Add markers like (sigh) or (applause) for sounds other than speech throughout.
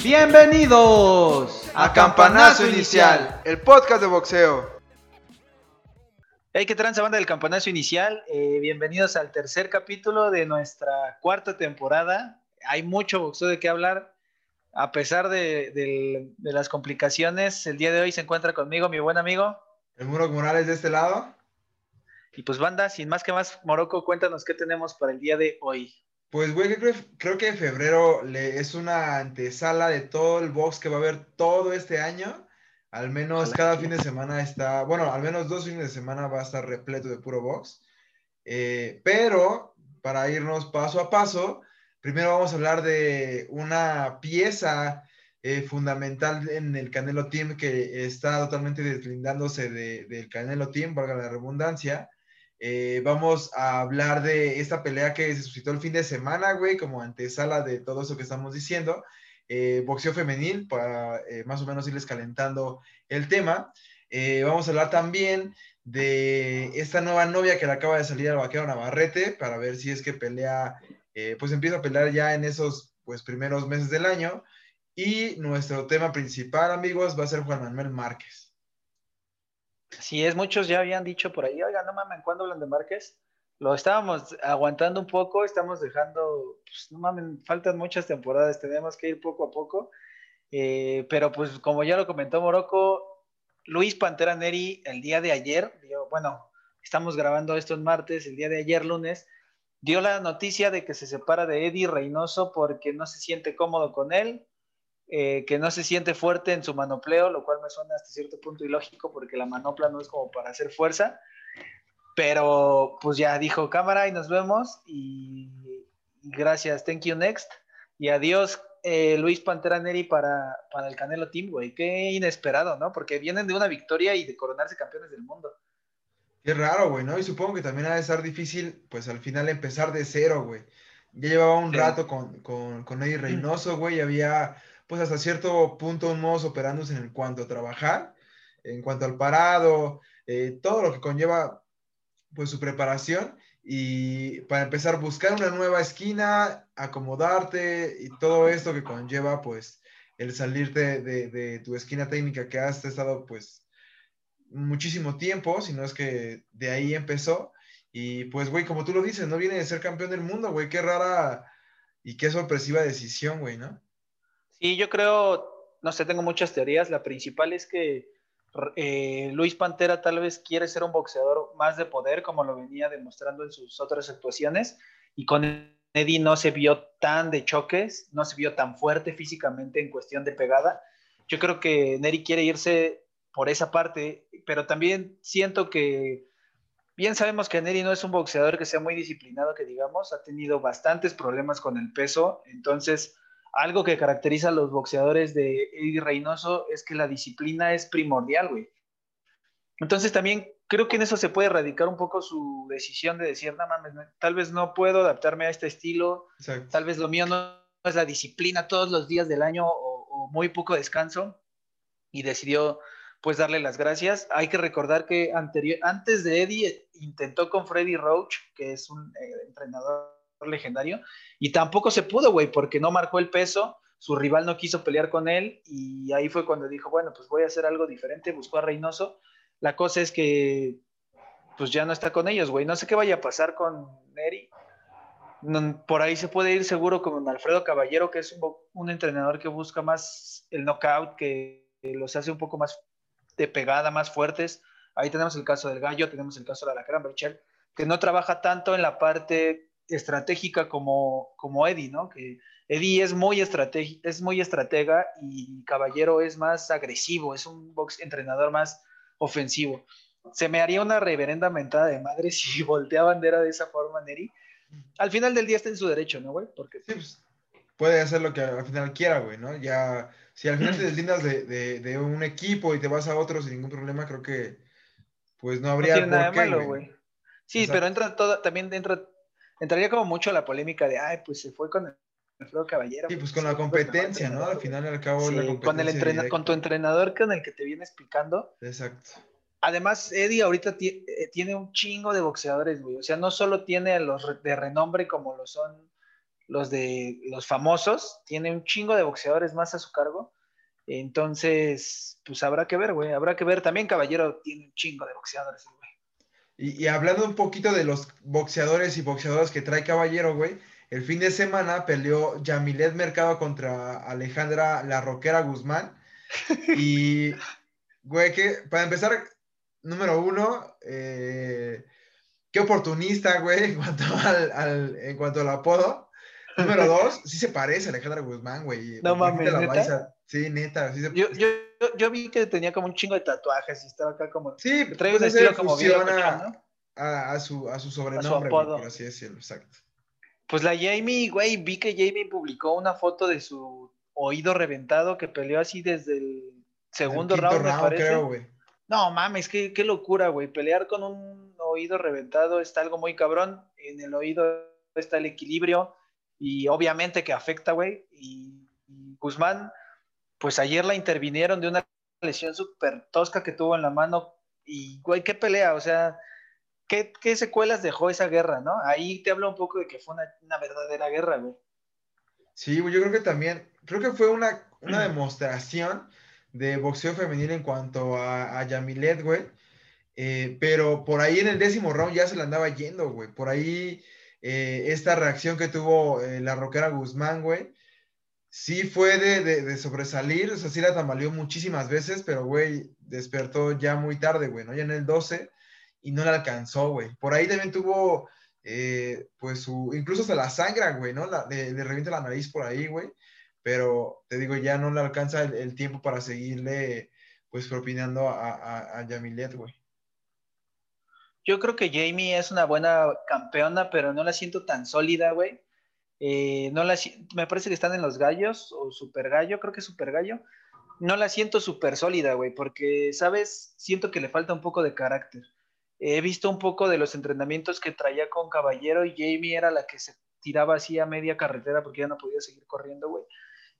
Bienvenidos a Campanazo Inicial, el podcast de boxeo. Hey, ¿qué tranza banda del Campanazo Inicial? Eh, bienvenidos al tercer capítulo de nuestra cuarta temporada. Hay mucho boxeo de qué hablar. A pesar de las complicaciones, el día de hoy se encuentra conmigo mi buen amigo. El Muro Morales de este lado. Y pues banda, sin más que más, Morocco, cuéntanos qué tenemos para el día de hoy. Pues, güey, creo, creo que febrero le, es una antesala de todo el box que va a haber todo este año. Al menos cada fin de semana está, bueno, al menos dos fines de semana va a estar repleto de puro box. Eh, pero para irnos paso a paso, primero vamos a hablar de una pieza eh, fundamental en el Canelo Team que está totalmente deslindándose de- del Canelo Team, valga la redundancia. Eh, vamos a hablar de esta pelea que se suscitó el fin de semana, güey, como antesala de todo eso que estamos diciendo. Eh, boxeo femenil, para eh, más o menos irles calentando el tema. Vamos a hablar también de esta nueva novia que le acaba de salir al vaquero Navarrete para ver si es que pelea, pues empieza a pelear ya en esos pues primeros meses del año. Y nuestro tema principal, amigos, va a ser Juan Manuel Márquez. Si es, muchos ya habían dicho por ahí, oiga, no mames, ¿cuándo hablan de Márquez? Lo estábamos aguantando un poco, estamos dejando, pues no mames, faltan muchas temporadas, tenemos que ir poco a poco. Eh, pero pues como ya lo comentó Morocco, Luis Pantera Neri el día de ayer, bueno, estamos grabando esto el martes, el día de ayer lunes, dio la noticia de que se separa de Eddie Reynoso porque no se siente cómodo con él, eh, que no se siente fuerte en su manopleo, lo cual me suena hasta cierto punto ilógico porque la manopla no es como para hacer fuerza, pero pues ya dijo cámara y nos vemos y, gracias, thank you next y adiós eh, Luis Pantera Neri para, para el Canelo Team, güey, qué inesperado, ¿no? Porque vienen de una victoria y de coronarse campeones del mundo. Qué raro, güey, ¿no? Y supongo que también ha de estar difícil, pues al final empezar de cero, güey. Ya llevaba un Sí. rato con, con, con Eddie Reynoso, güey, y había, pues hasta cierto punto, un modus operandus en cuanto a trabajar, en cuanto al parado, eh, todo lo que conlleva, pues su preparación. Y para empezar, buscar una nueva esquina, acomodarte y todo esto que conlleva, pues, el salirte de, tu esquina técnica que has estado, pues, muchísimo tiempo, si no es que de ahí empezó. Y pues, güey, como tú lo dices, no viene de ser campeón del mundo, güey, qué rara y qué sorpresiva decisión, güey, ¿no? Sí, yo creo, no sé, tengo muchas teorías. La principal es que eh, Luis Pantera tal vez quiere ser un boxeador más de poder, como lo venía demostrando en sus otras actuaciones, y con Eddie no se vio tan de choques, no se vio tan fuerte físicamente en cuestión de pegada. Yo creo que Neri quiere irse por esa parte, pero también siento que bien sabemos que Neri no es un boxeador que sea muy disciplinado, que digamos, ha tenido bastantes problemas con el peso, entonces algo que caracteriza a los boxeadores de Eddie Reynoso es que la disciplina es primordial, güey. Entonces también creo que en eso se puede radicar un poco su decisión de decir, no mames, tal vez no puedo adaptarme a este estilo, Exacto. tal vez lo mío no es la disciplina todos los días del año o, o muy poco descanso y decidió pues darle las gracias. Hay que recordar que anterior, antes de Eddie intentó con Freddy Roach, que es un eh, entrenador legendario, y tampoco se pudo, güey, porque no marcó el peso, su rival no quiso pelear con él, y ahí fue cuando dijo, bueno, pues voy a hacer algo diferente, buscó a Reynoso. La cosa es que, pues ya no está con ellos, güey. No sé qué vaya a pasar con Neri. Por ahí se puede ir seguro con Alfredo Caballero, que es un, entrenador que busca más el knockout, que los hace un poco más de pegada, más fuertes. Ahí tenemos el caso del Gallo, tenemos el caso de la Berchel, que no trabaja tanto en la parte estratégica como, como Eddie, ¿no? Que Eddie es muy, es muy estratega y Caballero es más agresivo, es un box entrenador más ofensivo. Se me haría una reverenda mentada de madre (laughs) si voltea bandera de esa forma, Neri. Al final del día está en su derecho, ¿no, güey? Porque sí, pues, puede hacer lo que al final quiera, güey, ¿no? Ya, si al final te (clears throat) deslindas de, de, de, un equipo y te vas a otro sin ningún problema, creo que pues no habría no tiene nada de malo, güey. Sí, Exacto. pero entra todo, también entra, entraría como mucho la polémica de, ay, pues se fue con el Alfredo Caballero. Sí, pues con la competencia, ¿no? Al final y al cabo sí, la con, el entrena con tu entrenador con el que te vienes picando. Exacto. Además, Eddie ahorita eh, tiene un chingo de boxeadores, güey. O sea, no solo tiene a los de renombre como lo son los de los famosos, tiene un chingo de boxeadores más a su cargo. Entonces, pues habrá que ver, güey. Habrá que ver. También Caballero tiene un chingo de boxeadores, güey. Y, y, hablando un poquito de los boxeadores y boxeadoras que trae Caballero, güey, el fin de semana peleó Yamilet Mercado contra Alejandra La Roquera Guzmán. Y, (laughs) güey, que para empezar, número uno, eh, qué oportunista, güey, en cuanto al, en cuanto al apodo. Número dos, sí se parece a Alejandra Guzmán, güey. No mames, ¿neta? Sí, neta. Sí yo, yo, yo, vi que tenía como un chingo de tatuajes y estaba acá como... Sí, trae un estilo como bien, ¿no? a, a, su, a su sobrenombre, a su por así decirlo, exacto. Pues la Jamie, güey, vi que Jamie publicó una foto de su oído reventado que peleó así desde el segundo round, me parece. Creo, güey. No mames, qué, qué locura, güey. Pelear con un oído reventado está algo muy cabrón. En el oído está el equilibrio y obviamente que afecta, güey. Y, Guzmán, pues ayer la intervinieron de una lesión súper tosca que tuvo en la mano. Y, güey, qué pelea, o sea, ¿qué, secuelas dejó esa guerra, no? Ahí te hablo un poco de que fue una, verdadera guerra, güey. Sí, yo creo que también, creo que fue una, una demostración de boxeo femenino en cuanto a, a Yamilet, güey. Eh, pero por ahí en el décimo round ya se la andaba yendo, güey. Por ahí eh, esta reacción que tuvo eh, la roquera Guzmán, güey, sí fue de, de, sobresalir. O sea, sí la tambaleó muchísimas veces, pero, güey, despertó ya muy tarde, güey, ¿no? Ya en el 12 y no la alcanzó, güey. Por ahí también tuvo, pues, su, incluso se la sangra, güey, ¿no? Le, revienta la nariz por ahí, güey pero te digo, ya no le alcanza el, tiempo para seguirle, pues, propinando a, a, a güey. Yo creo que Jamie es una buena campeona, pero no la siento tan sólida, güey. Eh, no la, me parece que están en los gallos o super gallo, creo que es super gallo. No la siento súper sólida, güey, porque, ¿sabes? Siento que le falta un poco de carácter. He visto un poco de los entrenamientos que traía con Caballero y Jamie era la que se tiraba así a media carretera porque ya no podía seguir corriendo, güey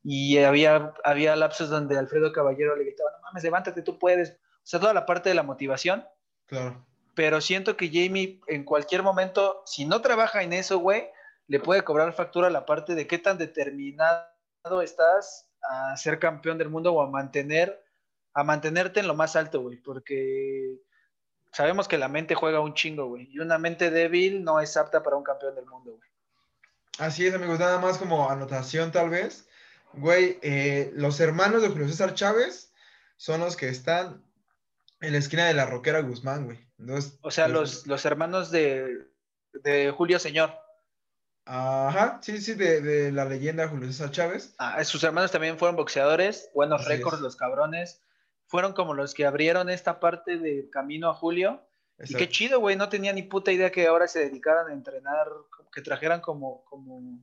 y había, había lapsos donde Alfredo Caballero le gritaba, no mames, levántate, tú puedes. O sea, toda la parte de la motivación. Claro. Pero siento que Jamie en cualquier momento, si no trabaja en eso, güey, le puede cobrar factura la parte de qué tan determinado estás a ser campeón del mundo o a mantener, a mantenerte en lo más alto, güey, porque sabemos que la mente juega un chingo, güey, y una mente débil no es apta para un campeón del mundo, güey. Así es, amigos, nada más como anotación tal vez. Güey, eh, los hermanos de Julio César Chávez son los que están en la esquina de la Roquera Guzmán, güey. o sea, los, los hermanos de, Julio Señor. Ajá, sí, sí, de, la leyenda Julio César Chávez. Ah, sus hermanos también fueron boxeadores, buenos récords, los cabrones. Fueron como los que abrieron esta parte del camino a Julio. Y qué chido, güey, no tenía ni puta idea que ahora se dedicaran a entrenar, que trajeran como, como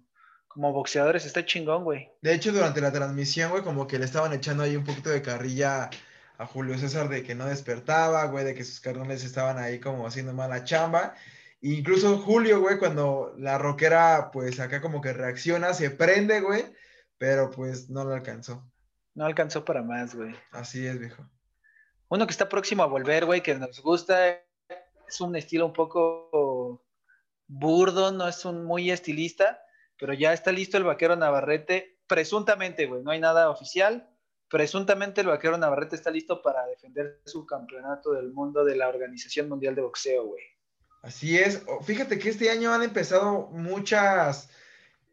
como boxeadores está chingón, güey. De hecho, durante la transmisión, güey, como que le estaban echando ahí un poquito de carrilla a Julio César de que no despertaba, güey, de que sus carnones estaban ahí como haciendo mala chamba. Incluso Julio, güey, cuando la rockera, pues acá como que reacciona, se prende, güey, pero pues no lo alcanzó. No alcanzó para más, güey. Así es, viejo. Uno que está próximo a volver, güey, que nos gusta, es un estilo un poco burdo, no es un muy estilista, pero ya está listo el vaquero Navarrete, presuntamente, güey, no hay nada oficial, presuntamente el vaquero Navarrete está listo para defender su campeonato del mundo de la Organización Mundial de Boxeo, güey. Así es, fíjate que este año han empezado muchas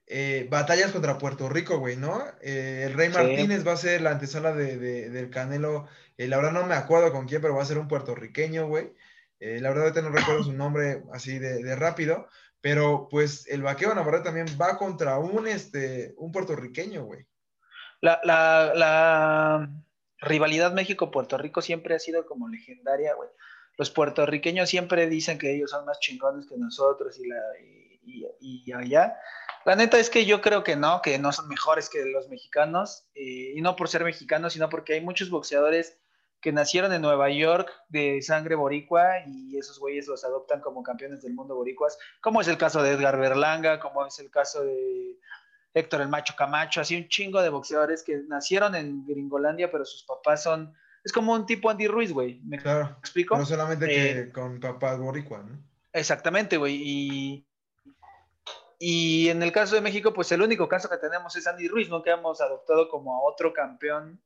eh, batallas contra Puerto Rico, güey, ¿no? Eh, el Rey Martínez va a ser la antesala de, del Canelo, eh, la verdad no me acuerdo con quién, pero va a ser un puertorriqueño, güey. la verdad ahorita no recuerdo su nombre así de, de rápido, pero pues el vaqueo Navarrete también va contra un, este, un puertorriqueño, güey. La, la, la rivalidad México-Puerto Rico siempre ha sido como legendaria, güey. Los puertorriqueños siempre dicen que ellos son más chingones que nosotros y, la, y, allá. La neta es que yo creo que no, que no son mejores que los mexicanos, eh, y no por ser mexicanos, sino porque hay muchos boxeadores que nacieron en Nueva York de sangre boricua y esos güeyes los adoptan como campeones del mundo boricuas, como es el caso de Edgar Berlanga, como es el caso de Héctor el Macho Camacho, así un chingo de boxeadores que nacieron en Gringolandia, pero sus papás son Es como un tipo Andy Ruiz, güey. ¿Me Claro. explico? No solamente que Eh, con papá boricua, ¿no? Exactamente, güey. Y, y en el caso de México, pues el único caso que tenemos es Andy Ruiz, ¿no? Que hemos adoptado como a otro campeón.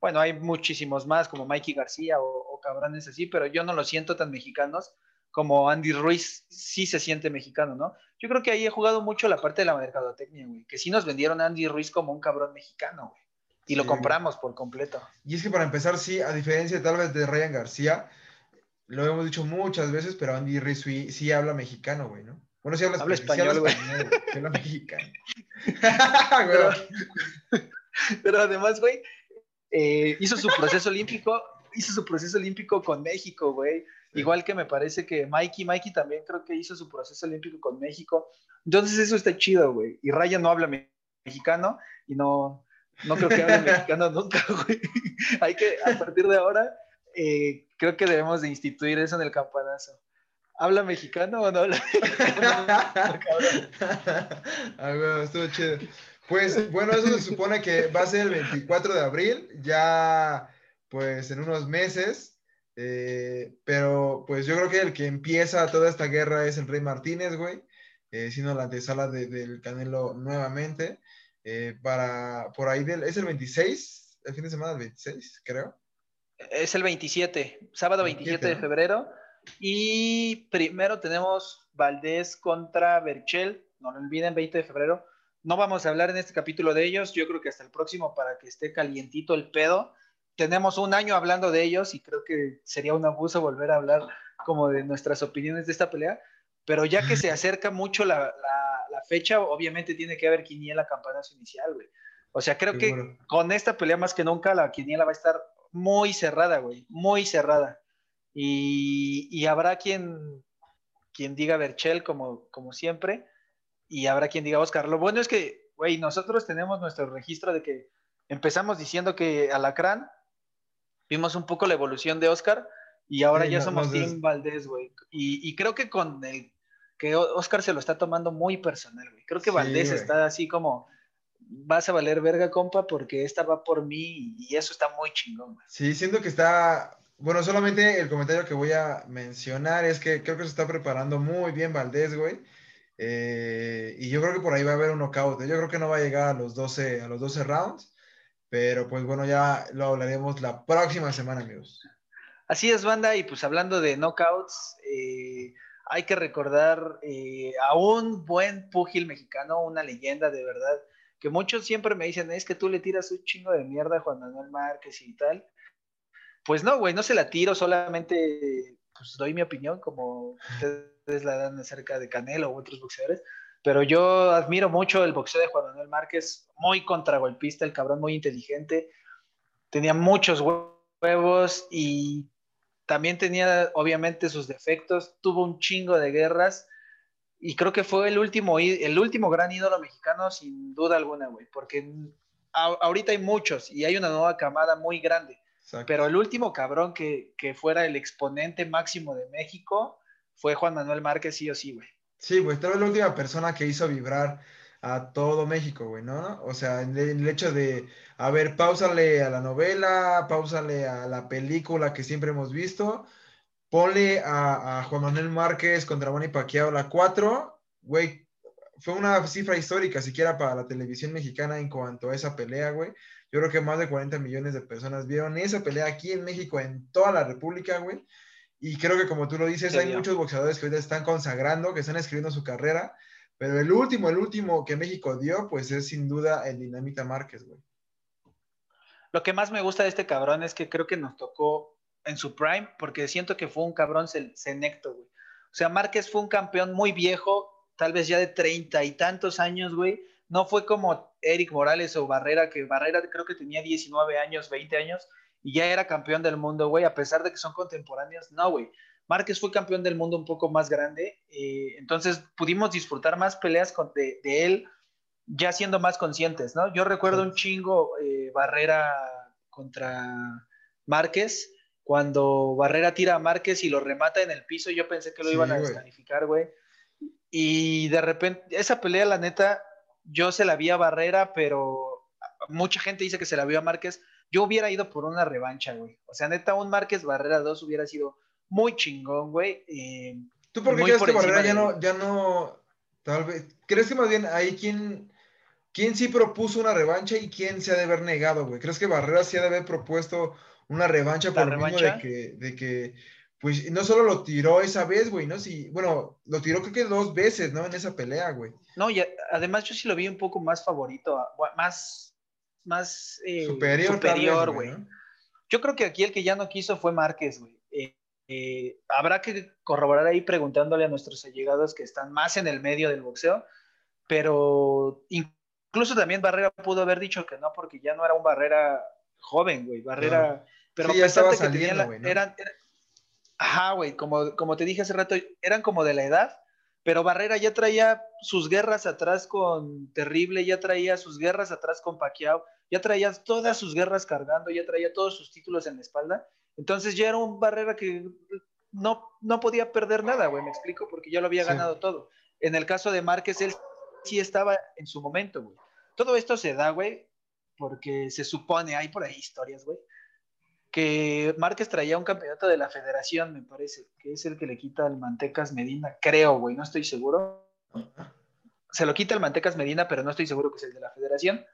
Bueno, hay muchísimos más, como Mikey García o, o cabrones así, pero yo no lo siento tan mexicanos como Andy Ruiz sí se siente mexicano, ¿no? Yo creo que ahí he jugado mucho la parte de la mercadotecnia, güey. Que sí nos vendieron a Andy Ruiz como un cabrón mexicano, güey. Y lo Sí, compramos por completo. Y es que para empezar, sí, a diferencia tal vez de Ryan García, lo hemos dicho muchas veces, pero Andy Ruiz sí, sí habla mexicano, güey, ¿no? Bueno, sí habla, español, güey. sí habla mexicano. (laughs) (laughs) Pero, además, güey, eh, hizo su proceso olímpico, hizo su proceso olímpico con México, güey. Igual que me parece que Mikey, Mikey también creo que hizo su proceso olímpico con México. Entonces eso está chido, güey. Y Ryan no habla me- mexicano y no, no creo que hable mexicano (laughs) nunca, güey. Hay que, a partir de ahora, eh, creo que debemos de instituir eso en el campanazo. ¿Habla mexicano o no habla mexicano? (laughs) Ah, güey, estuvo chido. Pues bueno, eso se supone que va a ser el 24 de abril, ya pues en unos meses, eh, pero pues yo creo que el que empieza toda esta guerra es el Rey Martínez, güey, eh, siendo la antesala de- del Canelo nuevamente, eh, para por ahí del, es el 26, el fin de semana del 26, creo. Es el 27, sábado 27 de 27, ¿no? febrero. Y primero tenemos Valdés contra Berchel. No lo olviden, 20 de febrero. No vamos a hablar en este capítulo de ellos. Yo creo que hasta el próximo para que esté calientito el pedo. Tenemos un año hablando de ellos y creo que sería un abuso volver a hablar como de nuestras opiniones de esta pelea. Pero ya que se (laughs) acerca mucho la, la- la fecha, obviamente tiene que haber quiniela campanazo inicial, güey. O sea, creo que con esta pelea más que nunca la quiniela va a estar muy cerrada, güey, muy cerrada. Y, y habrá quien, quien diga Berchel como, como siempre y habrá quien diga Oscar. Lo bueno es que, güey, nosotros tenemos nuestro registro de que empezamos diciendo que Alacrán, vimos un poco la evolución de Oscar y ahora Sí, ya no- somos Team Valdés, güey. Y, y creo que con el que Oscar se lo está tomando muy personal, güey. Creo que Sí, Valdés güey. está así como, vas a valer verga, compa, porque esta va por mí y eso está muy chingón, güey. Sí, siento que está. Bueno, solamente el comentario que voy a mencionar es que creo que se está preparando muy bien Valdés, güey. Eh, y yo creo que por ahí va a haber un knockout. ¿eh? Yo creo que no va a llegar a los 12, a los 12 rounds. Pero pues bueno, ya lo hablaremos la próxima semana, amigos. Así es, banda, y pues hablando de knockouts, eh, hay que recordar eh, a un buen púgil mexicano, una leyenda de verdad, que muchos siempre me dicen, es que tú le tiras un chingo de mierda a Juan Manuel Márquez y tal. Pues no, güey, no se la tiro, solamente pues doy mi opinión, como ustedes la dan acerca de Canelo u otros boxeadores, pero yo admiro mucho el boxeo de Juan Manuel Márquez, muy contragolpista, el cabrón muy inteligente, tenía muchos huevos y también tenía obviamente sus defectos, tuvo un chingo de guerras y creo que fue el último, el último gran ídolo mexicano sin duda alguna, güey, porque a- ahorita hay muchos y hay una nueva camada muy grande, Exacto. pero el último cabrón que, que fuera el exponente máximo de México fue Juan Manuel Márquez, sí o sí, güey. Sí, güey, tal vez la última persona que hizo vibrar a todo México, güey, ¿no? O sea, el, el hecho de, a ver, pausale a la novela, pausale a la película que siempre hemos visto, ponle a, a Juan Manuel Márquez contra Manny Pacquiao la 4, güey, fue una cifra histórica siquiera para la televisión mexicana en cuanto a esa pelea, güey. Yo creo que más de 40 millones de personas vieron esa pelea aquí en México, en toda la República, güey. Y creo que como tú lo dices, hay muchos boxeadores que ahorita están consagrando, que están escribiendo su carrera, pero el último, el último que México dio, pues es sin duda el Dinamita Márquez, güey. Lo que más me gusta de este cabrón es que creo que nos tocó en su prime, porque siento que fue un cabrón senecto, güey. O sea, Márquez fue un campeón muy viejo, tal vez ya de treinta y tantos años, güey. No fue como Eric Morales o Barrera, que Barrera creo que tenía 19 años, 20 años, y ya era campeón del mundo, güey, a pesar de que son contemporáneos. No, güey. Márquez fue campeón del mundo un poco más grande, eh, entonces pudimos disfrutar más peleas con- de, de él, ya siendo más conscientes, ¿no? Yo recuerdo un chingo eh, Barrera contra Márquez, cuando Barrera tira a Márquez y lo remata en el piso, yo pensé que lo Sí, iban a descalificar, güey. Y de repente, esa pelea, la neta, yo se la vi a Barrera, pero mucha gente dice que se la vio a Márquez, yo hubiera ido por una revancha, güey. O sea, neta, un Márquez Barrera 2 hubiera sido muy chingón, güey. Eh, ¿Tú por qué crees que Barrera ya no, ya no, tal vez, crees que más bien ahí quién, quién sí propuso una revancha y quién se ha de haber negado, güey? ¿Crees que Barrera sí ha de haber propuesto una revancha por lo mismo de que, de que, pues, no solo lo tiró esa vez, güey, ¿no? Sí, bueno, lo tiró creo que dos veces, ¿no? En esa pelea, güey. No, y además yo sí lo vi un poco más favorito, más, más eh, superior, superior güey. Yo creo que aquí el que ya no quiso fue Márquez, güey. Eh, eh, habrá que corroborar ahí preguntándole a nuestros allegados que están más en el medio del boxeo, pero incluso también Barrera pudo haber dicho que no, porque ya no era un Barrera joven, güey. Barrera, pero ya estaba saliendo, güey. eran, ajá, güey, como, como te dije hace rato, eran como de la edad, pero Barrera ya traía sus guerras atrás con Terrible, ya traía sus guerras atrás con Pacquiao, ya traía todas sus guerras cargando, ya traía todos sus títulos en la espalda entonces ya era un Barrera que no, no podía perder nada, güey, me explico, porque ya lo había ganado todo. En el caso de Márquez, él sí estaba en su momento, güey. Todo esto se da, güey, porque se supone, hay por ahí historias, güey, que Márquez traía un campeonato de la federación, me parece, que es el que le quita al Mantecas Medina, creo, güey, no estoy seguro. Se lo quita al Mantecas Medina, pero no estoy seguro que es el de la federación.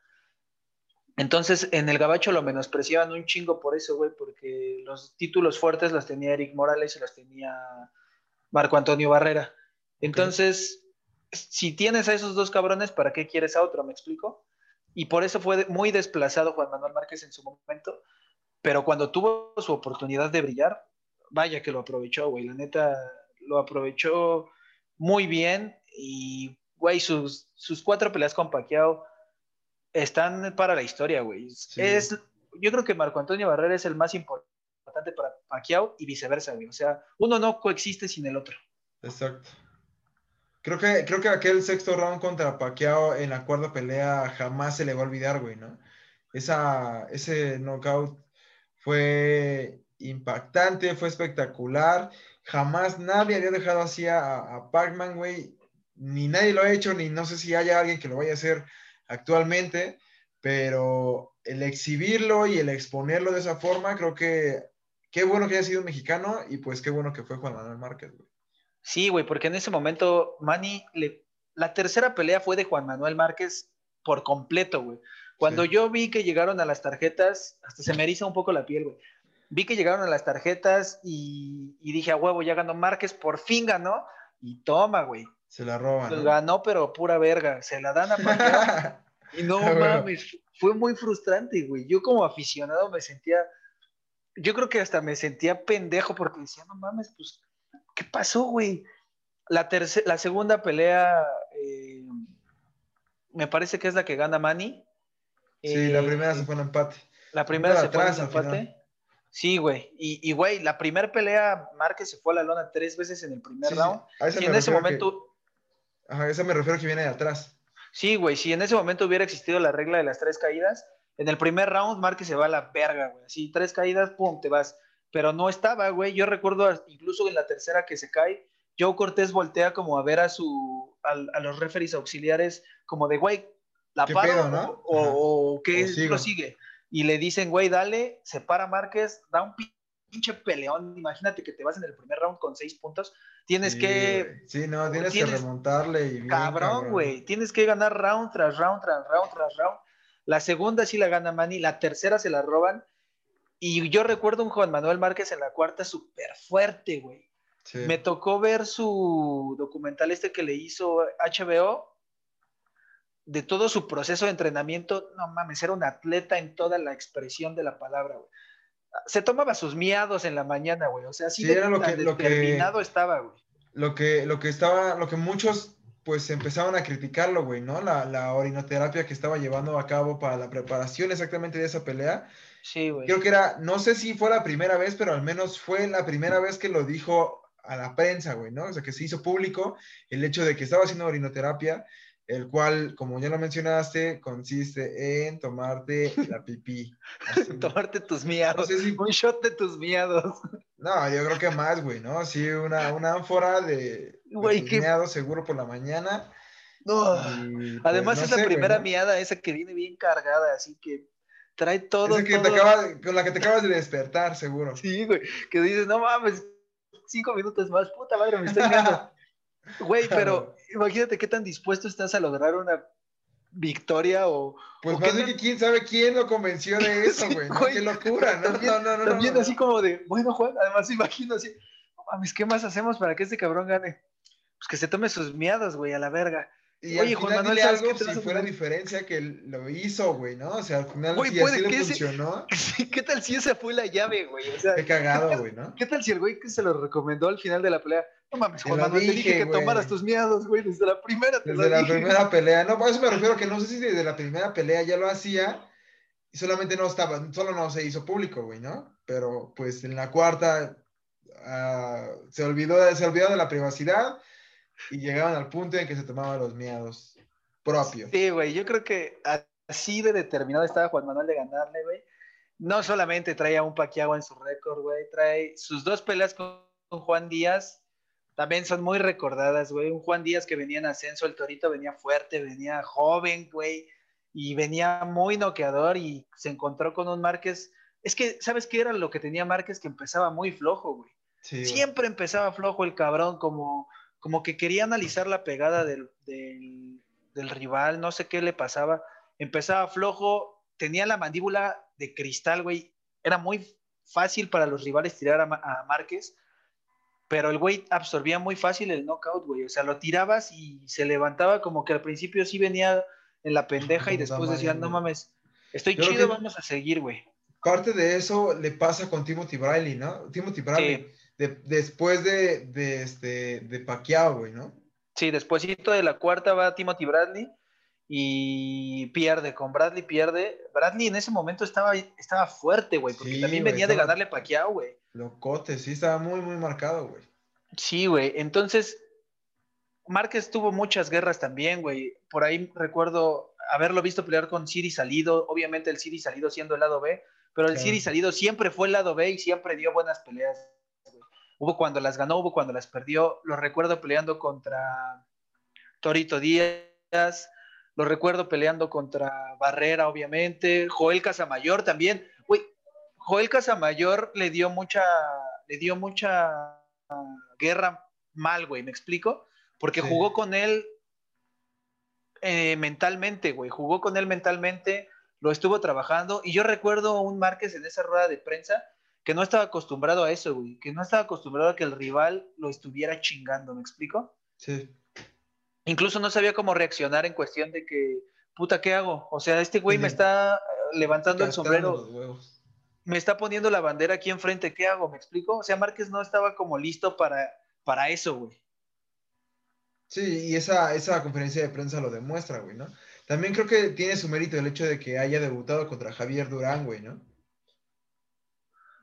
Entonces, en el Gabacho lo menospreciaban un chingo por eso, güey, porque los títulos fuertes los tenía Eric Morales y los tenía Marco Antonio Barrera. Entonces, si tienes a esos dos cabrones, ¿para qué quieres a otro? ¿Me explico? Y por eso fue muy desplazado Juan Manuel Márquez en su momento, pero cuando tuvo su oportunidad de brillar, vaya que lo aprovechó, güey, la neta lo aprovechó muy bien y, güey, sus, sus cuatro peleas con Pacquiao están para la historia, güey. Es, yo creo que Marco Antonio Barrera es el más importante para Pacquiao y viceversa, güey. O sea, uno no coexiste sin el otro. Exacto. Creo que, creo que aquel sexto round contra Pacquiao en la cuarta pelea jamás se le va a olvidar, güey, ¿no? Esa, ese knockout fue impactante, fue espectacular. Jamás nadie había dejado así a, a Pac-Man, güey. Ni nadie lo ha hecho, ni no sé si haya alguien que lo vaya a hacer actualmente, pero el exhibirlo y el exponerlo de esa forma, creo que qué bueno que haya sido mexicano y pues qué bueno que fue Juan Manuel Márquez, güey. Sí, güey, porque en ese momento Manny, le... la tercera pelea fue de Juan Manuel Márquez por completo, güey. Cuando yo vi que llegaron a las tarjetas, hasta se me eriza un poco la piel, güey. Vi que llegaron a las tarjetas y, dije, a huevo, ya ganó Márquez, por fin ganó. Y toma, güey. Se la roban. Ganó, pero pura verga. Se la dan a (laughs) y no mames, fue muy frustrante, güey. Yo como aficionado me sentía, yo creo que hasta me sentía pendejo porque decía, no mames, pues, ¿qué pasó, güey? La, la segunda pelea, eh, me parece que es la que gana Manny. Sí, la primera se fue en empate. La primera se fue en empate. Sí, güey. Y, güey, la primera pelea, Márquez se fue a la lona tres veces en el primer round. y en ese momento, Ajá, eso me refiero que viene de atrás. Sí, güey, si en ese momento hubiera existido la regla de las tres caídas, en el primer round Márquez se va a la verga, güey. Así, tres caídas, pum, te vas. Pero no estaba, güey. Yo recuerdo incluso en la tercera que se cae, Joe Cortés voltea como a ver a su a, los referees auxiliares como de, güey, la paro ¿no? o, o, qué lo sigue. Y le dicen, güey, dale, se para Márquez, da un pinche peleón. Imagínate que te vas en el primer round con seis puntos. Tienes que. Sí, no, tienes, que remontarle. Y cabrón, güey. Tienes que ganar round tras round, tras round, tras round. La segunda sí la gana Manny, la tercera se la roban. Y yo recuerdo un Juan Manuel Márquez en la cuarta súper fuerte, güey. Me tocó ver su documental este que le hizo HBO de todo su proceso de entrenamiento. No mames, era un atleta en toda la expresión de la palabra, güey se tomaba sus miados en la mañana, güey. O sea, así era lo que, lo determinado estaba, güey. Lo que, lo que estaba, lo que muchos pues empezaban a criticarlo, güey, ¿no? La, la orinoterapia que estaba llevando a cabo para la preparación exactamente de esa pelea. Sí, güey. Creo que era, no sé si fue la primera vez, pero al menos fue la primera vez que lo dijo a la prensa, güey, ¿no? O sea, que se hizo público el hecho de que estaba haciendo orinoterapia el cual, como ya lo mencionaste, consiste en tomarte la pipí. (laughs) tomarte tus miados, un shot de tus miados. No, yo creo que más, güey, ¿no? Sí, una, una ánfora de, güey, miados seguro por la mañana. No. Pues, Además es la primera miada esa que viene bien cargada, así que trae todo. que con la que te acabas de despertar, seguro. Sí, güey. Que dices, no mames, cinco minutos más, puta madre, me estoy. (laughs) Güey, pero imagínate qué tan dispuesto estás a lograr una victoria o. Pues más que quién sabe quién lo convenció de (laughs) eso, güey. Qué locura, ¿no? También, no, no, no. También así como de, bueno, Juan, además imagino así, mames, ¿qué más hacemos para que este cabrón gane? Pues que se tome sus miadas, güey, a la verga. Y Oye, Juan Manuel, ¿sabes algo si fuera diferencia que lo hizo, güey, ¿no? O sea, al final güey, si puede así le funcionó. (laughs) ¿Qué tal si esa fue la llave, güey? O sea, qué cagado, güey, ¿no? ¿Qué tal si el güey que se lo recomendó al final de la pelea? No mames, Juan Manuel, te dije que tomaras tus miados, güey, desde la primera. Te desde la primera (laughs) pelea. No, por eso me refiero que no sé si desde la primera pelea ya lo hacía y solamente no estaba, solo no se hizo público, güey, ¿no? Pero pues en la cuarta uh, se, olvidó, se olvidó de la privacidad y llegaban al punto en que se tomaban los miados propio. Sí, güey, yo creo que así de determinado estaba Juan Manuel de ganarle, güey. No solamente trae a un Paquiagua en su récord, güey, trae sus dos peleas con Juan Díaz, también son muy recordadas, güey. Un Juan Díaz que venía en ascenso, el Torito venía fuerte, venía joven, güey, y venía muy noqueador y se encontró con un Márquez. Es que, ¿sabes qué era lo que tenía Márquez? Que empezaba muy flojo, güey. Siempre empezaba flojo el cabrón, como, como que quería analizar la pegada del, del rival, no sé qué le pasaba. Empezaba flojo, tenía la mandíbula de cristal, güey. Era muy fácil para los rivales tirar a, Márquez, pero el güey absorbía muy fácil el knockout, güey. O sea, lo tirabas y se levantaba como que al principio sí venía en la pendeja y (laughs) después decían, no mames, estoy chido, vamos a seguir, güey. Parte de eso le pasa con Timothy Bradley, ¿no? Timothy Después de, de, este, de Pacquiao, güey, ¿no? Sí, despuésito de la cuarta va Timothy Bradley y pierde. Con Bradley pierde. Bradley en ese momento estaba, estaba fuerte, güey, porque también venía de ganarle Pacquiao, güey. Locote, sí, estaba muy, muy marcado, güey. Sí, güey. Entonces, Márquez tuvo muchas guerras también, güey. Por ahí recuerdo haberlo visto pelear con Siri Salido. Obviamente el Siri Salido siendo el lado B, pero el Siri Salido siempre fue el lado B y siempre dio buenas peleas. Hubo cuando las ganó, hubo cuando las perdió. Lo recuerdo peleando contra Torito Díaz. Lo recuerdo peleando contra Barrera, obviamente. Joel Casamayor también. Uy, Joel Casamayor le dio mucha, le dio mucha guerra mal, güey, ¿me explico? Porque jugó con él eh, mentalmente, güey. Jugó con él mentalmente, lo estuvo trabajando. Y yo recuerdo un Márquez en esa rueda de prensa que no estaba acostumbrado a eso, güey, que no estaba acostumbrado a que el rival lo estuviera chingando, ¿me explico? Sí. Incluso no sabía cómo reaccionar en cuestión de que, puta, ¿qué hago? O sea, este güey me está eh, levantando el sombrero, me está poniendo la bandera aquí enfrente, ¿qué hago? ¿Me explico? O sea, Márquez no estaba como listo para, para eso, güey. Sí, y esa, esa conferencia de prensa lo demuestra, güey, ¿no? También creo que tiene su mérito el hecho de que haya debutado contra Javier Durán, güey, ¿no?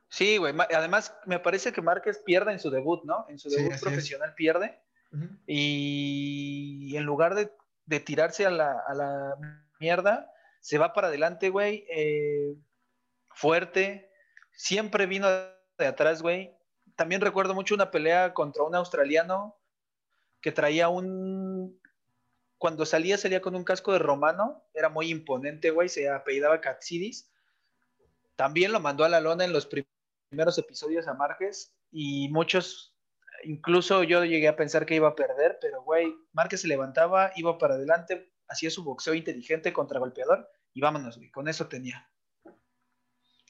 Sí, güey. Además, me parece que Márquez pierde en su debut, ¿no? En su debut profesional pierde. Y en lugar de, tirarse a la, mierda, se va para adelante, güey. Eh, fuerte. Siempre vino de atrás, güey. También recuerdo mucho una pelea contra un australiano que traía un. Cuando salía, salía con un casco de romano. Era muy imponente, güey. Se apellidaba Katsidis. También lo mandó a la lona en los primeros primeros episodios a Márquez y muchos, incluso yo llegué a pensar que iba a perder, pero güey, Márquez se levantaba, iba para adelante, hacía su boxeo inteligente contra golpeador y vámonos, güey, con eso tenía.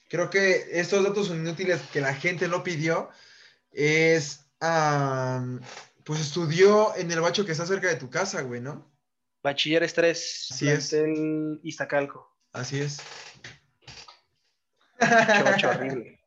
Creo que estos datos son inútiles que la gente no pidió es, pues estudió en el bacho que está cerca de tu casa, güey, ¿no? Bachilleres 3, Así es. el Iztacalco. Así es. horrible.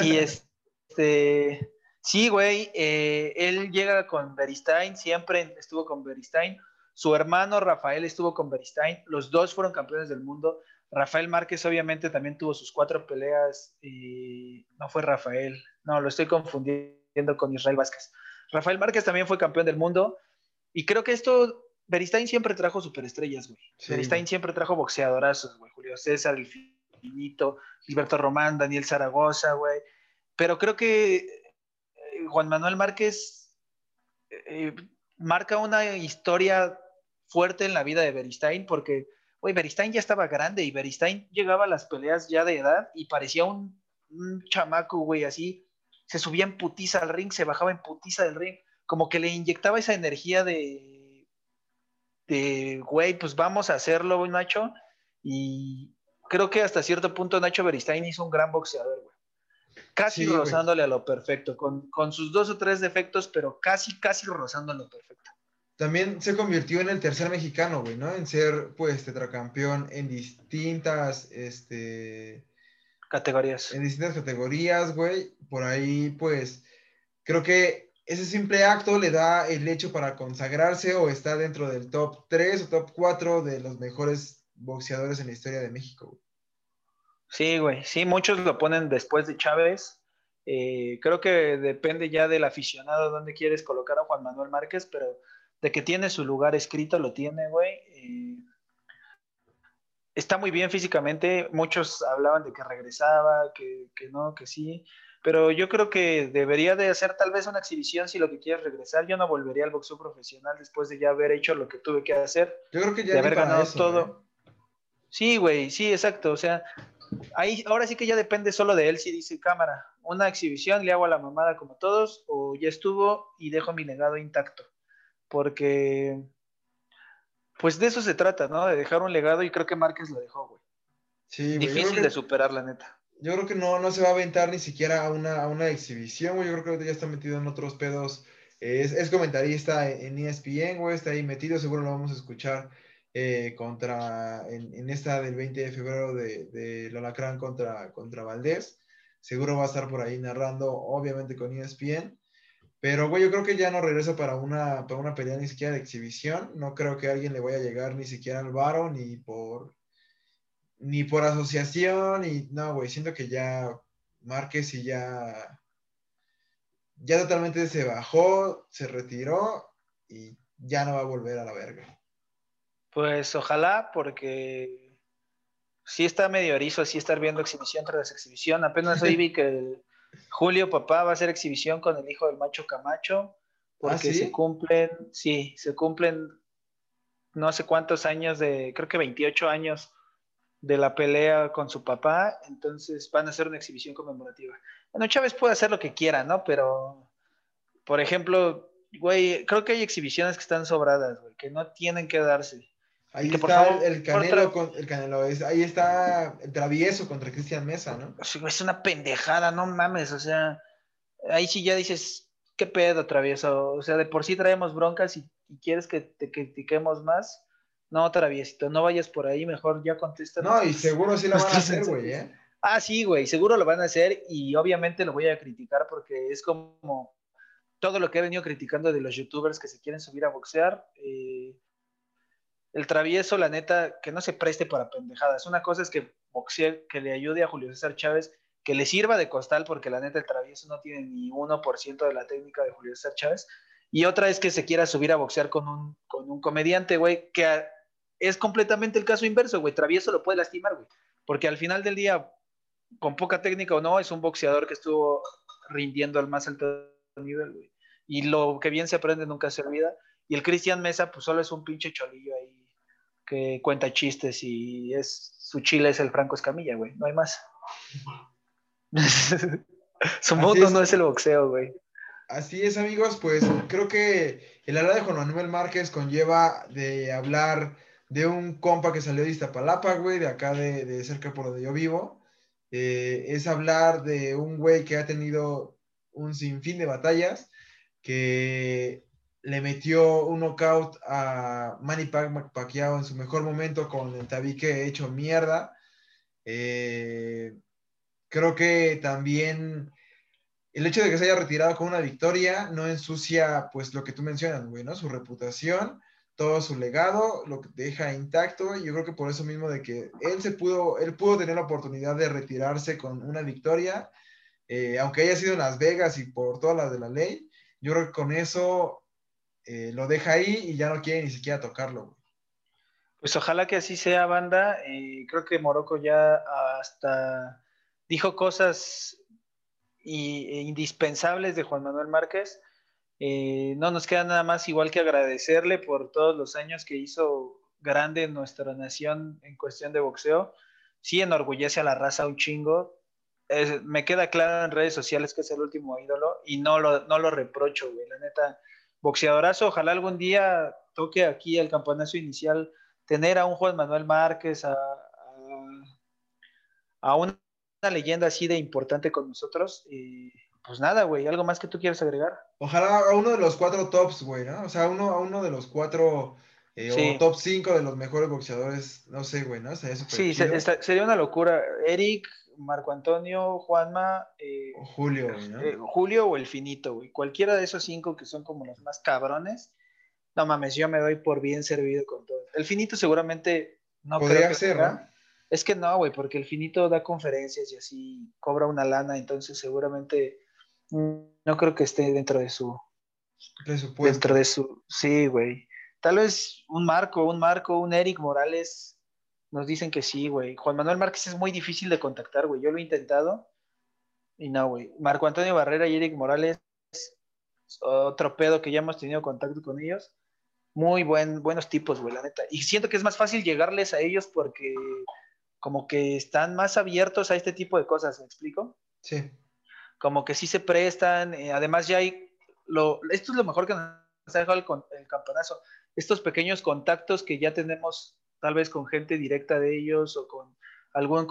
Y este, sí, güey, eh, él llega con Beristain, siempre estuvo con Beristain. Su hermano Rafael estuvo con Beristain, los dos fueron campeones del mundo. Rafael Márquez obviamente también tuvo sus cuatro peleas y no fue Rafael, no, lo estoy confundiendo con Israel Vázquez. Rafael Márquez también fue campeón del mundo y creo que esto, Beristain siempre trajo superestrellas, güey. Beristain siempre trajo boxeadorazos, güey. Julio César, el Pinito, Gilberto Román, Daniel Zaragoza, güey. Pero creo que eh, Juan Manuel Márquez eh, marca una historia fuerte en la vida de Beristain porque, güey, Beristain ya estaba grande y Beristain llegaba a las peleas ya de edad y parecía un, un chamaco, güey, así. Se subía en putiza al ring, se bajaba en putiza del ring, como que le inyectaba esa energía de, de, güey, pues vamos a hacerlo, Nacho. Y creo que hasta cierto punto Nacho Beristain hizo un gran boxeador, güey. Casi rozándole a lo perfecto, con, con, sus dos o tres defectos, pero casi, casi rozando a lo perfecto. También se convirtió en el tercer mexicano, güey, ¿no? En ser, pues, tetracampeón en distintas, este... Categorías. En distintas categorías, güey. Por ahí, pues, creo que ese simple acto le da el hecho para consagrarse o está dentro del top 3 o top 4 de los mejores boxeadores en la historia de México, güey. Sí, güey, sí, muchos lo ponen después de Chávez. Eh, creo que depende ya del aficionado dónde quieres colocar a Juan Manuel Márquez, pero de que tiene su lugar escrito, lo tiene, güey. Eh, está muy bien físicamente. Muchos hablaban de que regresaba, que, que, no, que sí. Pero yo creo que debería de hacer tal vez una exhibición si lo que quieres regresar. Yo no volvería al boxeo profesional después de ya haber hecho lo que tuve que hacer. Yo creo que ya de haber ganado todo. Sí, güey, sí, exacto. O sea, ahí ahora sí que ya depende solo de él si dice cámara, una exhibición, le hago a la mamada como todos, o ya estuvo y dejo mi legado intacto. Porque, pues de eso se trata, ¿no? De dejar un legado y creo que Márquez lo dejó, güey. Sí, Difícil de superar, la neta. Yo creo que no, no se va a aventar ni siquiera a una, a una exhibición, güey. Yo creo que ya está metido en otros pedos. Es, es comentarista en ESPN, güey. Está ahí metido, seguro lo vamos a escuchar eh, contra, en, esta del 20 de febrero de, de Lolacrán contra, contra Valdés. Seguro va a estar por ahí narrando, obviamente con ESPN. Pero, güey, yo creo que ya no regresa para una, para una pelea ni siquiera de exhibición. No creo que alguien le vaya a llegar ni siquiera al varo, ni por, ni por asociación. Y no, güey, siento que ya Márquez y ya, ya totalmente se bajó, se retiró y ya no va a volver a la verga. Pues ojalá, porque sí está medio erizo así estar viendo exhibición tras exhibición. Apenas hoy vi que Julio Papá va a hacer exhibición con el hijo del macho Camacho, porque ¿Ah, se cumplen, sí, se cumplen no sé cuántos años de, creo que 28 años de la pelea con su papá, entonces van a hacer una exhibición conmemorativa. Bueno, Chávez puede hacer lo que quiera, ¿no? Pero, por ejemplo, güey, creo que hay exhibiciones que están sobradas, güey, que no tienen que darse. Ahí está el, Canelo, con, el Canelo ahí está el travieso contra Cristian Mesa, ¿no? Es una pendejada, no mames, o sea, ahí sí ya dices, ¿qué pedo, travieso? O sea, de por sí traemos broncas y, quieres que te critiquemos más. No, traviesito, no vayas por ahí, mejor ya contesta. No, y seguro sí lo van a hacer, güey, ¿eh? Ah, sí, güey, seguro lo van a hacer y obviamente lo voy a criticar porque es como todo lo que he venido criticando de los youtubers que se quieren subir a boxear. Eh, el travieso, la neta, que no se preste para pendejadas. Una cosa es que boxee, que le ayude a Julio César Chávez, que le sirva de costal, porque la neta el travieso no tiene ni 1% de la técnica de Julio César Chávez. Y otra es que se quiera subir a boxear con un, con un comediante, güey, que es completamente el caso inverso, güey. Travieso lo puede lastimar, güey. Porque al final del día, con poca técnica o no, es un boxeador que estuvo rindiendo al más alto nivel, güey. Y lo que bien se aprende nunca se olvida. Y el Cristian Mesa, pues solo es un pinche cholillo ahí que cuenta chistes y es su chile es el Franco Escamilla, güey, no hay más. (laughs) su mundo no es el boxeo, güey. Así es, amigos, pues creo que el hablar de Juan Manuel Márquez conlleva de hablar de un compa que salió de Iztapalapa, güey, de acá de, cerca por donde yo vivo. Eh, es hablar de un güey que ha tenido un sinfín de batallas, que le metió un knockout a Manny Pacquiao en su mejor momento con el tabique hecho mierda. Eh, creo que también el hecho de que se haya retirado con una victoria no ensucia, pues, lo que tú mencionas, güey, ¿no? Su reputación, todo su legado, lo que deja intacto. Yo creo que por eso mismo de que él se pudo, él pudo tener la oportunidad de retirarse con una victoria, eh, aunque haya sido en Las Vegas y por todas las de la ley. Yo creo que con eso eh, lo deja ahí y ya no quiere ni siquiera tocarlo. Pues ojalá que así sea, banda. Eh, creo que Morocco ya hasta dijo cosas e indispensables de Juan Manuel Márquez. Eh, no nos queda nada más igual que agradecerle por todos los años que hizo grande nuestra nación en cuestión de boxeo. Sí enorgullece a la raza un chingo. me queda claro en redes sociales que es el último ídolo y no lo, no lo reprocho, güey. La neta, boxeadorazo. Ojalá algún día toque aquí el campeonato inicial tener a un Juan Manuel Márquez, a, a, una leyenda así de importante con nosotros. Y pues nada, güey, ¿algo más que tú quieras agregar? Ojalá a uno de los cuatro tops, güey, ¿no? O sea, uno, a uno de los cuatro eh, o top cinco de los mejores boxeadores, no sé, güey, ¿no? Sería sí, sería una locura. Eric, Marco Antonio, Juanma, eh, Julio, ¿no? Eh, Julio o el Finito, güey. Cualquiera de esos cinco que son como los más cabrones. No mames, yo me doy por bien servido con todo. El Finito seguramente no Podría ser, ¿no? Es que no, güey, porque el Finito da conferencias y así cobra una lana, entonces seguramente no creo que esté dentro de su presupuesto. Dentro de su, sí, güey. Tal vez un Marco, un Marco, un Eric Morales nos dicen que sí, güey. Juan Manuel Márquez es muy difícil de contactar, güey. Yo lo he intentado y no, güey. Marco Antonio Barrera y Eric Morales, otro pedo que ya hemos tenido contacto con ellos. Muy buen, buenos tipos, güey, la neta. Y siento que es más fácil llegarles a ellos porque como que están más abiertos a este tipo de cosas, ¿me explico? Sí. Como que sí se prestan. Eh, además ya hay... Lo, esto es lo mejor que nos ha dejado el, el campanazo. Estos pequeños contactos que ya tenemos tal vez con gente directa de ellos o con algún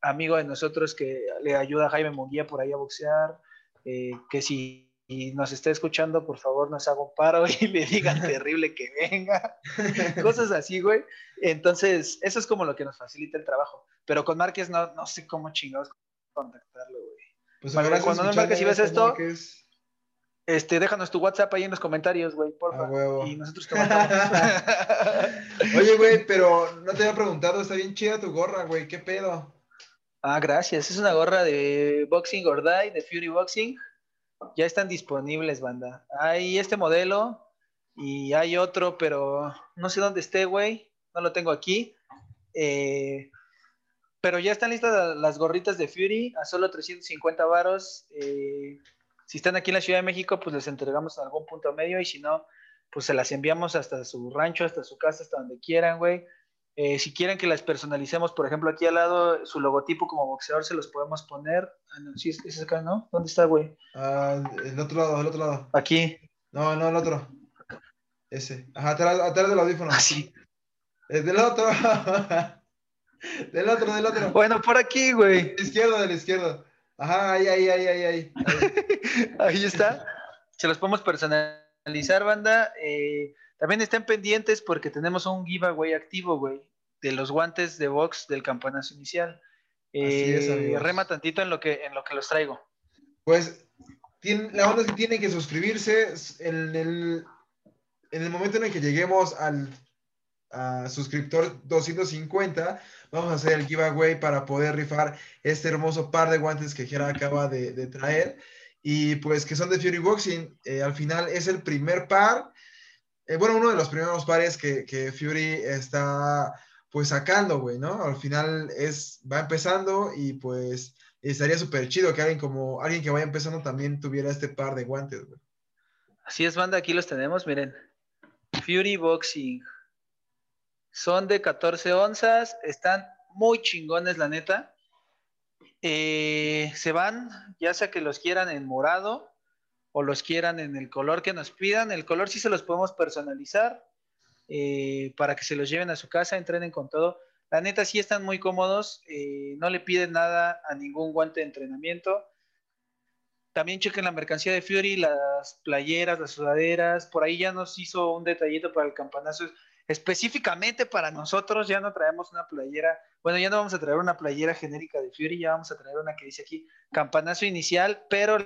amigo de nosotros que le ayuda a Jaime Munguía por ahí a boxear, eh, que si nos está escuchando, por favor nos haga un paro (laughs) y le digan terrible que venga, (laughs) cosas así, güey. Entonces, eso es como lo que nos facilita el trabajo. Pero con Márquez no, no sé cómo chingados contactarlo, güey. Pues cuando no Márquez, si ves esto, este, déjanos tu WhatsApp ahí en los comentarios, güey, por favor. Y nosotros te (laughs) Oye, güey, pero no te había preguntado, está bien chida tu gorra, güey, ¿qué pedo? Ah, gracias. Es una gorra de Boxing or Die, de Fury Boxing. Ya están disponibles, banda. Hay este modelo y hay otro, pero no sé dónde esté, güey. No lo tengo aquí. Eh, pero ya están listas las gorritas de Fury a solo 350 varos. Eh, si están aquí en la Ciudad de México, pues les entregamos en algún punto medio y si no, pues se las enviamos hasta su rancho, hasta su casa, hasta donde quieran, güey. Eh, si quieren que las personalicemos, por ejemplo, aquí al lado, su logotipo como boxeador se los podemos poner. Ah, no, sí, es acá, ¿no? ¿Dónde está, güey? Ah, el otro lado, el otro lado. Aquí. No, no, el otro. Ese. Ajá, atrás, atrás del audífono. Así. Es del otro. (laughs) del otro, del otro. Bueno, por aquí, güey. Izquierdo, del izquierdo. Ajá, ahí, ahí, ahí, ahí, ahí. (laughs) Ahí, está. Se los podemos personalizar, banda. Eh, también estén pendientes porque tenemos un giveaway activo, güey, de los guantes de box del campanazo inicial. Eh, rema tantito en lo que en lo que los traigo. Pues la onda es que tienen que suscribirse en el, en el momento en el que lleguemos al suscriptor 250 vamos a hacer el giveaway para poder rifar este hermoso par de guantes que Jera acaba de, traer. Y pues que son de Fury Boxing. Eh, al final es el primer par, eh, bueno, uno de los primeros pares que, que Fury está pues sacando, güey, ¿no? Al final es, va empezando y pues estaría súper chido que alguien como, alguien que vaya empezando también tuviera este par de guantes, güey. Así es, banda, aquí los tenemos, miren. Fury Boxing. Son de 14 onzas, están muy chingones, la neta. Eh, se van, ya sea que los quieran en morado o los quieran en el color que nos pidan. El color sí se los podemos personalizar eh, para que se los lleven a su casa, entrenen con todo. La neta sí están muy cómodos, eh, no le piden nada a ningún guante de entrenamiento. También chequen la mercancía de Fury, las playeras, las sudaderas. Por ahí ya nos hizo un detallito para el campanazo específicamente para nosotros ya no traemos una playera, bueno, ya no vamos a traer una playera genérica de Fury, ya vamos a traer una que dice aquí campanazo inicial, pero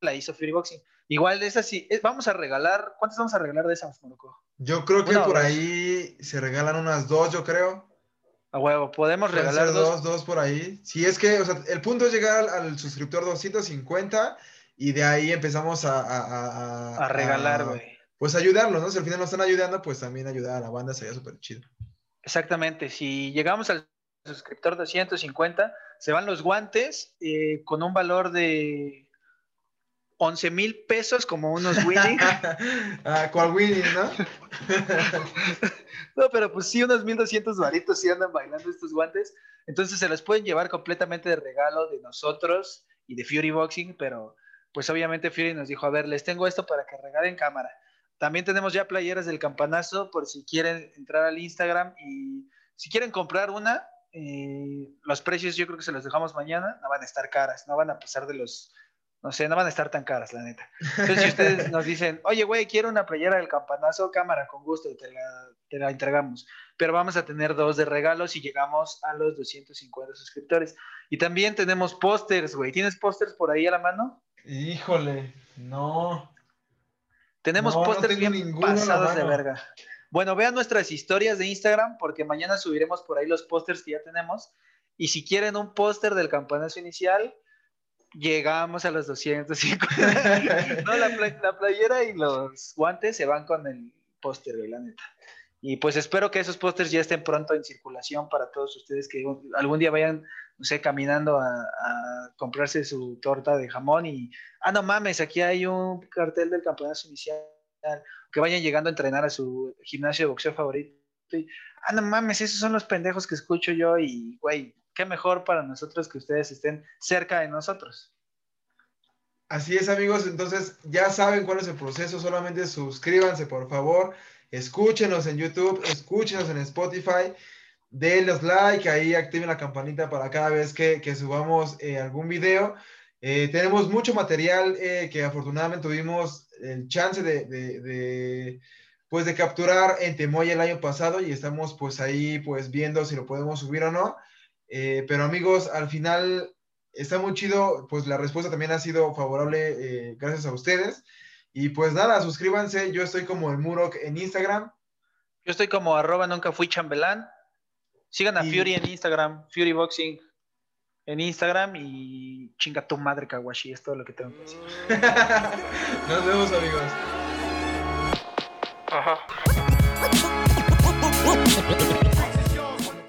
la hizo Fury Boxing. Igual de esa sí, eh, vamos a regalar, ¿cuántas vamos a regalar de esas, Morocco? Yo creo que por ahí se regalan unas dos, yo creo. A huevo, podemos regalar dos. dos. por ahí. Si es que, o sea, el punto es llegar al, suscriptor 250 y de ahí empezamos a... A, a regalar, güey pues ayudarlos, ¿no? Si al final nos están ayudando, pues también ayudar a la banda sería súper chido. Exactamente, si llegamos al suscriptor de 150, se van los guantes eh, con un valor de 11 mil pesos como unos (laughs) winning. ah, ¿Cuál winning, no? (laughs) no, pero pues sí, unos 1200 varitos sí andan bailando estos guantes. Entonces se los pueden llevar completamente de regalo de nosotros y de Fury Boxing, pero pues obviamente Fury nos dijo, a ver, les tengo esto para que regalen cámara. También tenemos ya playeras del campanazo por si quieren entrar al Instagram y si quieren comprar una, eh, los precios yo creo que se los dejamos mañana, no van a estar caras, no van a pasar de los no sé, no van a estar tan caras, la neta. Entonces, si ustedes (laughs) nos dicen, oye, güey, quiero una playera del campanazo, cámara, con gusto, te la, te la entregamos. Pero vamos a tener dos de regalos y llegamos a los 250 suscriptores. Y también tenemos pósters, güey. ¿Tienes pósters por ahí a la mano? Híjole, no. Tenemos pósters bien pasados de verga. Bueno, vean nuestras historias de Instagram porque mañana subiremos por ahí los pósters que ya tenemos. Y si quieren un póster del campanazo inicial, llegamos a los 250. (laughs) no, la, playera y los guantes se van con el póster, la neta. Y pues espero que esos pósters ya estén pronto en circulación para todos ustedes que algún día vayan, no sé, caminando a, comprarse su torta de jamón y, ah, no mames, aquí hay un cartel del campeonato inicial, que vayan llegando a entrenar a su gimnasio de boxeo favorito. Y, ah, no mames, esos son los pendejos que escucho yo y, güey, qué mejor para nosotros que ustedes estén cerca de nosotros. Así es, amigos. Entonces, ya saben cuál es el proceso. Solamente suscríbanse, por favor. Escúchenos en YouTube, escúchenos en Spotify. Denles like, ahí activen la campanita para cada vez que, subamos eh, algún video. Eh, tenemos mucho material eh, que afortunadamente tuvimos el chance de, de, pues de capturar en Temoya el año pasado y estamos pues ahí pues viendo si lo podemos subir o no. Pero amigos, al final está muy chido, pues la respuesta también ha sido favorable gracias a ustedes. Y pues nada, suscríbanse, yo estoy como el Murok en Instagram. Yo estoy como arroba nunca fui chambelán. Sigan a Fury en Instagram, Fury Boxing en Instagram y chinga tu madre Kawashi, es todo lo que tengo que decir. (laughs) Nos vemos amigos. Ajá.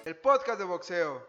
El podcast de boxeo.